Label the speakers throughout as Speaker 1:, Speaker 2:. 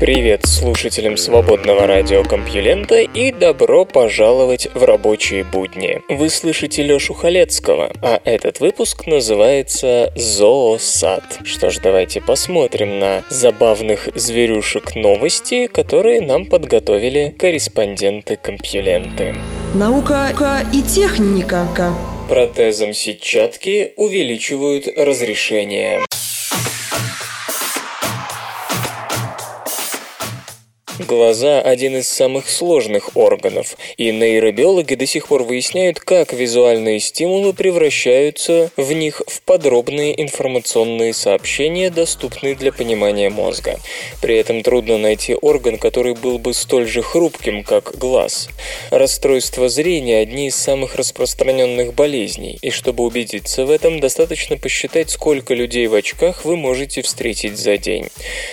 Speaker 1: Привет слушателям свободного радиокомпьюлента и добро пожаловать в рабочие будни. Вы слышите Лёшу Халецкого, а этот выпуск называется «Зоосад». Что ж, давайте посмотрим на забавных зверюшек новости, которые нам подготовили корреспонденты-компьюленты.
Speaker 2: Наука и техника.
Speaker 1: Протезом сетчатки увеличивают разрешение. Глаза – один из самых сложных органов, и нейробиологи до сих пор выясняют, как визуальные стимулы превращаются в них в подробные информационные сообщения, доступные для понимания мозга. При этом трудно найти орган, который был бы столь же хрупким, как глаз. Расстройство зрения – одни из самых распространенных болезней, и чтобы убедиться в этом, достаточно посчитать, сколько людей в очках вы можете встретить за день.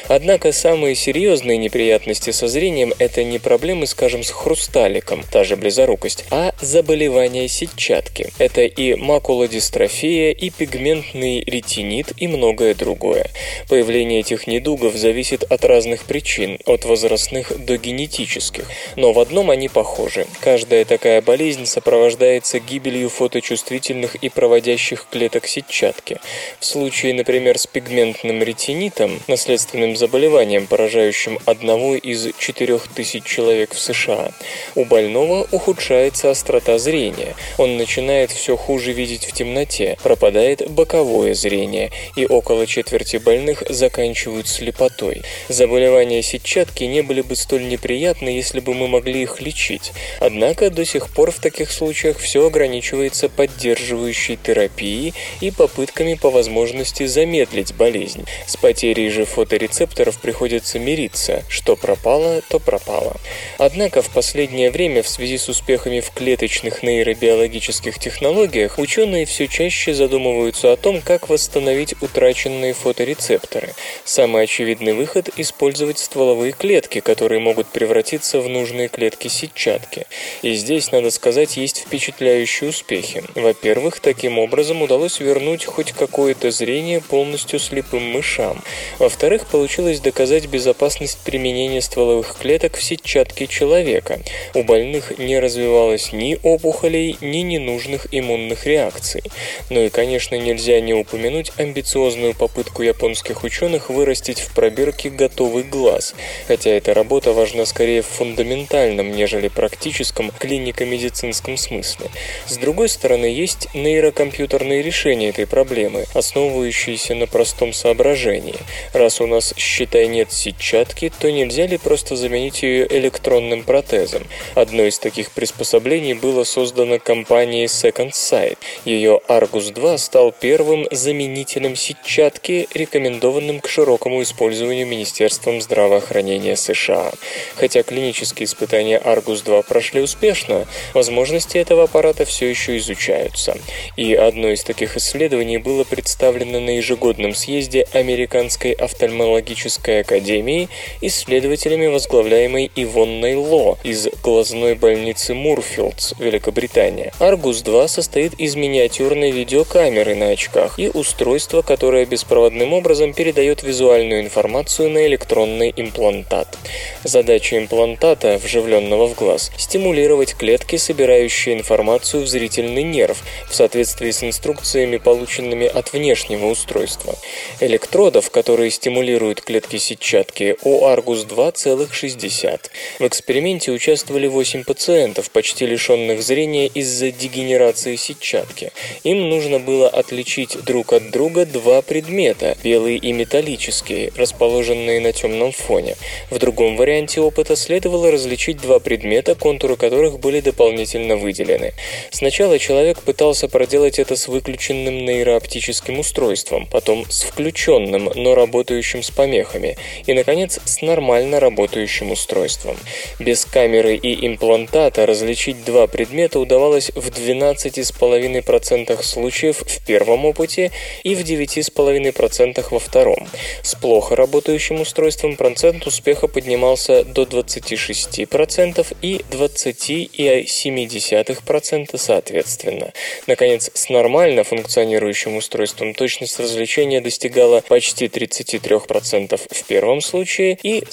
Speaker 1: Однако самые серьезные неприятности со зрением – это не проблемы, скажем, с хрусталиком, та же близорукость, а заболевания сетчатки. Это и макулодистрофия, и пигментный ретинит, и многое другое. Появление этих недугов зависит от разных причин, от возрастных до генетических. Но в одном они похожи. Каждая такая болезнь сопровождается гибелью фоточувствительных и проводящих клеток сетчатки. В случае, например, с пигментным ретинитом, наследственным заболеванием, поражающим одного из 4000 человек в США. У больного ухудшается острота зрения. Он начинает все хуже видеть в темноте, пропадает боковое зрение, и около четверти больных заканчивают слепотой. Заболевания сетчатки не были бы столь неприятны, если бы мы могли их лечить. Однако до сих пор в таких случаях все ограничивается поддерживающей терапией и попытками по возможности замедлить болезнь. С потерей же фоторецепторов приходится мириться, что пропало пропало, то пропало. Однако в последнее время в связи с успехами в клеточных нейробиологических технологиях ученые все чаще задумываются о том, как восстановить утраченные фоторецепторы. Самый очевидный выход – использовать стволовые клетки, которые могут превратиться в нужные клетки сетчатки. И здесь, надо сказать, есть впечатляющие успехи. Во-первых, таким образом удалось вернуть хоть какое-то зрение полностью слепым мышам. Во-вторых, получилось доказать безопасность применения стволовых стволовых клеток в сетчатке человека. У больных не развивалось ни опухолей, ни ненужных иммунных реакций. Ну и, конечно, нельзя не упомянуть амбициозную попытку японских ученых вырастить в пробирке готовый глаз, хотя эта работа важна скорее в фундаментальном, нежели практическом клинико-медицинском смысле. С другой стороны, есть нейрокомпьютерные решения этой проблемы, основывающиеся на простом соображении. Раз у нас, считай, нет сетчатки, то нельзя ли просто заменить ее электронным протезом. Одно из таких приспособлений было создано компанией Second Sight. Ее Argus 2 стал первым заменителем сетчатки, рекомендованным к широкому использованию Министерством здравоохранения США. Хотя клинические испытания Argus 2 прошли успешно, возможности этого аппарата все еще изучаются. И одно из таких исследований было представлено на ежегодном съезде Американской офтальмологической академии исследователями усилиями возглавляемой Ивонной Ло из глазной больницы Мурфилдс, Великобритания. Аргус-2 состоит из миниатюрной видеокамеры на очках и устройства, которое беспроводным образом передает визуальную информацию на электронный имплантат. Задача имплантата, вживленного в глаз, стимулировать клетки, собирающие информацию в зрительный нерв, в соответствии с инструкциями, полученными от внешнего устройства. Электродов, которые стимулируют клетки сетчатки, у Аргус-2 2,6. В эксперименте участвовали 8 пациентов, почти лишенных зрения из-за дегенерации сетчатки. Им нужно было отличить друг от друга два предмета, белые и металлические, расположенные на темном фоне. В другом варианте опыта следовало различить два предмета, контуры которых были дополнительно выделены. Сначала человек пытался проделать это с выключенным нейрооптическим устройством, потом с включенным, но работающим с помехами, и, наконец, с нормально работающим работающим устройством. Без камеры и имплантата различить два предмета удавалось в 12,5% случаев в первом опыте и в 9,5% во втором. С плохо работающим устройством процент успеха поднимался до 26% и 20,7% соответственно. Наконец, с нормально функционирующим устройством точность развлечения достигала почти 33% в первом случае и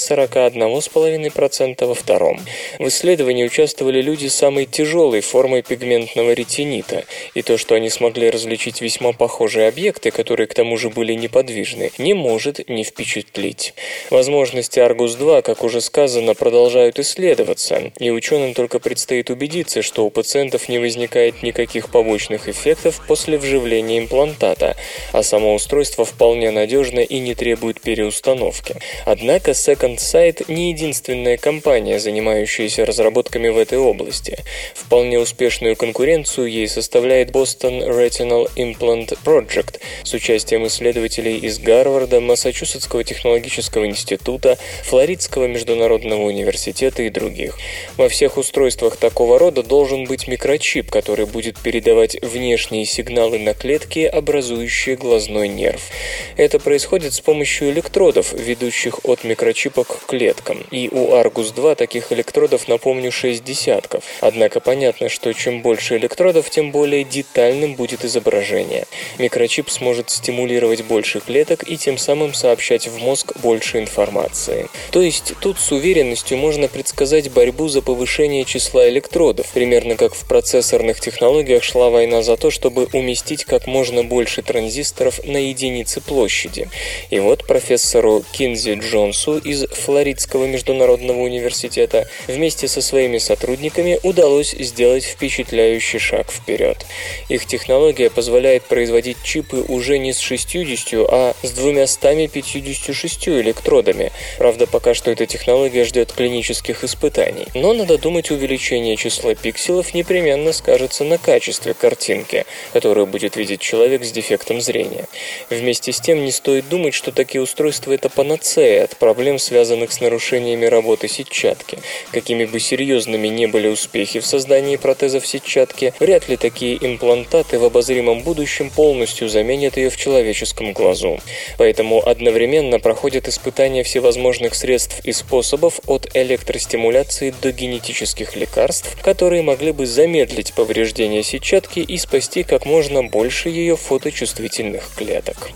Speaker 1: 41,5% во втором. В исследовании участвовали люди с самой тяжелой формой пигментного ретинита, и то, что они смогли различить весьма похожие объекты, которые к тому же были неподвижны, не может не впечатлить. Возможности Argus-2, как уже сказано, продолжают исследоваться, и ученым только предстоит убедиться, что у пациентов не возникает никаких побочных эффектов после вживления имплантата, а само устройство вполне надежно и не требует переустановки. Однако Second Sight не единственная компания, занимающаяся разработками в этой области. Вполне успешную конкуренцию ей составляет Boston Retinal Implant Project с участием исследователей из Гарварда, Массачусетского технологического института, Флоридского международного университета и других. Во всех устройствах такого рода должен быть микрочип, который будет передавать внешние сигналы на клетки, образующие глазной нерв. Это происходит с помощью электродов, ведущих от микрочипа к клеткам. И у Argus 2 таких электродов, напомню, 6 десятков. Однако понятно, что чем больше электродов, тем более детальным будет изображение. Микрочип сможет стимулировать больше клеток и тем самым сообщать в мозг больше информации. То есть тут с уверенностью можно предсказать борьбу за повышение числа электродов, примерно как в процессорных технологиях шла война за то, чтобы уместить как можно больше транзисторов на единицы площади. И вот профессору Кинзи Джонсу из Флоридского международного университета вместе со своими сотрудниками удалось сделать впечатляющий шаг вперед. Их технология позволяет производить чипы уже не с 60, а с 256 электродами. Правда, пока что эта технология ждет клинических испытаний. Но надо думать, увеличение числа пикселов непременно скажется на качестве картинки, которую будет видеть человек с дефектом зрения. Вместе с тем не стоит думать, что такие устройства это панацея от проблем, связанных с нарушениями работы сетчатки. Какими бы серьезными не были успехи в создании протезов сетчатки, вряд ли такие имплантаты в обозримом будущем полностью заменят ее в человеческом глазу. Поэтому одновременно проходят испытания всевозможных средств и способов от электростимуляции до генетических лекарств, которые могли бы замедлить повреждение сетчатки и спасти как можно больше ее фоточувствительных клеток.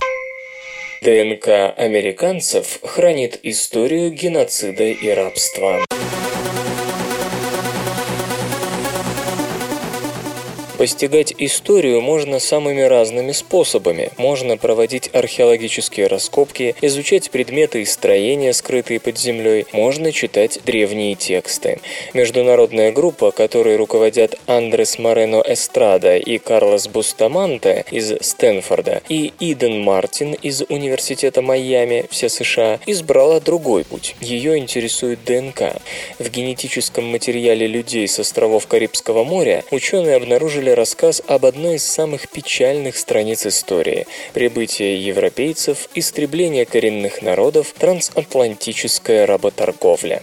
Speaker 1: ДНК американцев хранит историю геноцида и рабства. Постигать историю можно самыми разными способами. Можно проводить археологические раскопки, изучать предметы и строения, скрытые под землей, можно читать древние тексты. Международная группа, которой руководят Андрес Морено Эстрада и Карлос Бустаманте из Стэнфорда и Иден Мартин из Университета Майами, все США, избрала другой путь. Ее интересует ДНК. В генетическом материале людей с островов Карибского моря ученые обнаружили написали рассказ об одной из самых печальных страниц истории – прибытие европейцев, истребление коренных народов, трансатлантическая работорговля.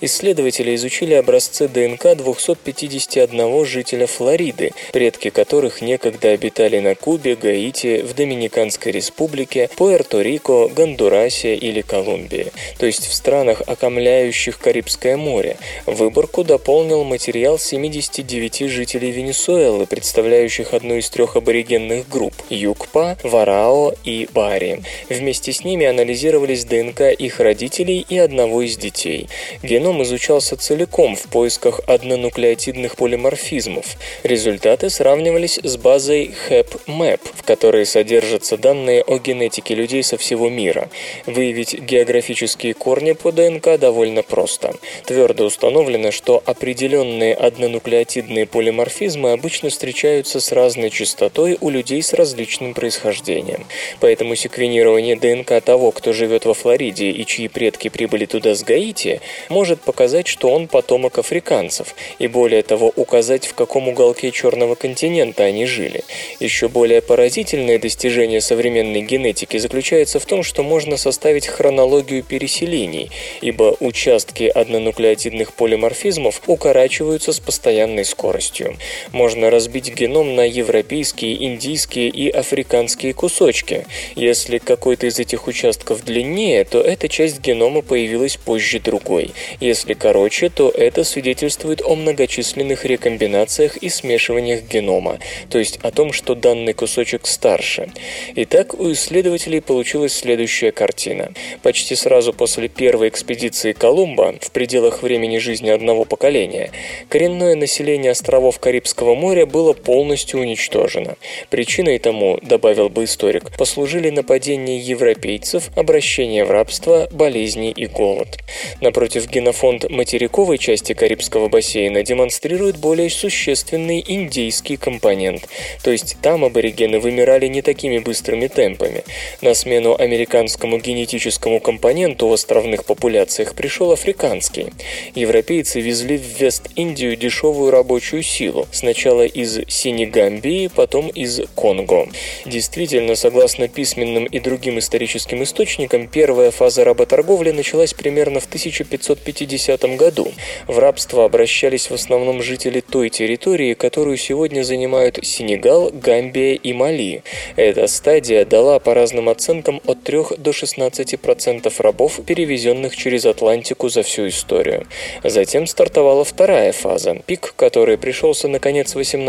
Speaker 1: Исследователи изучили образцы ДНК 251 жителя Флориды, предки которых некогда обитали на Кубе, Гаити, в Доминиканской республике, Пуэрто-Рико, Гондурасе или Колумбии, то есть в странах, окомляющих Карибское море. Выборку дополнил материал 79 жителей Венесуэлы, символы, представляющих одну из трех аборигенных групп – Юкпа, Варао и Бари. Вместе с ними анализировались ДНК их родителей и одного из детей. Геном изучался целиком в поисках однонуклеотидных полиморфизмов. Результаты сравнивались с базой HEP-MAP, в которой содержатся данные о генетике людей со всего мира. Выявить географические корни по ДНК довольно просто. Твердо установлено, что определенные однонуклеотидные полиморфизмы обычно встречаются с разной частотой у людей с различным происхождением. Поэтому секвенирование ДНК того, кто живет во Флориде и чьи предки прибыли туда с Гаити, может показать, что он потомок африканцев, и более того указать, в каком уголке Черного континента они жили. Еще более поразительное достижение современной генетики заключается в том, что можно составить хронологию переселений, ибо участки однонуклеотидных полиморфизмов укорачиваются с постоянной скоростью. Можно разбить геном на европейские, индийские и африканские кусочки. Если какой-то из этих участков длиннее, то эта часть генома появилась позже другой. Если короче, то это свидетельствует о многочисленных рекомбинациях и смешиваниях генома, то есть о том, что данный кусочек старше. Итак, у исследователей получилась следующая картина. Почти сразу после первой экспедиции Колумба, в пределах времени жизни одного поколения, коренное население островов Карибского моря было полностью уничтожено. Причиной тому, добавил бы историк, послужили нападения европейцев, обращение в рабство, болезни и голод. Напротив, генофонд материковой части Карибского бассейна демонстрирует более существенный индейский компонент, то есть там аборигены вымирали не такими быстрыми темпами. На смену американскому генетическому компоненту в островных популяциях пришел африканский. Европейцы везли в Вест-Индию дешевую рабочую силу, сначала из Сенегамбии, потом из Конго. Действительно, согласно письменным и другим историческим источникам, первая фаза работорговли началась примерно в 1550 году. В рабство обращались в основном жители той территории, которую сегодня занимают Сенегал, Гамбия и Мали. Эта стадия дала по разным оценкам от 3 до 16% рабов, перевезенных через Атлантику за всю историю. Затем стартовала вторая фаза, пик которой пришелся на конец 18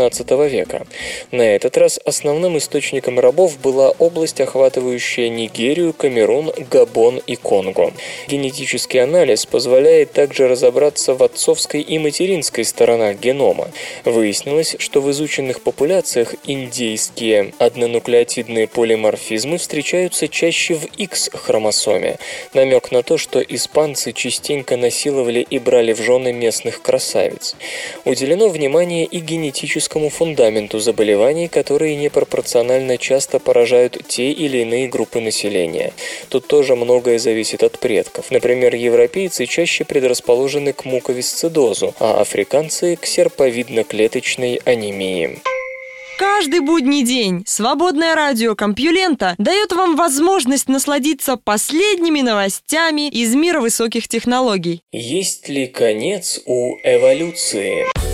Speaker 1: века. На этот раз основным источником рабов была область, охватывающая Нигерию, Камерун, Габон и Конго. Генетический анализ позволяет также разобраться в отцовской и материнской сторонах генома. Выяснилось, что в изученных популяциях индейские однонуклеотидные полиморфизмы встречаются чаще в X-хромосоме, намек на то, что испанцы частенько насиловали и брали в жены местных красавиц. Уделено внимание и генетическому фундаменту заболеваний, которые непропорционально часто поражают те или иные группы населения. Тут тоже многое зависит от предков. Например, европейцы чаще предрасположены к муковисцидозу, а африканцы – к серповидно-клеточной анемии.
Speaker 2: Каждый будний день свободное радио Компьюлента дает вам возможность насладиться последними новостями из мира высоких технологий.
Speaker 1: Есть ли конец у эволюции?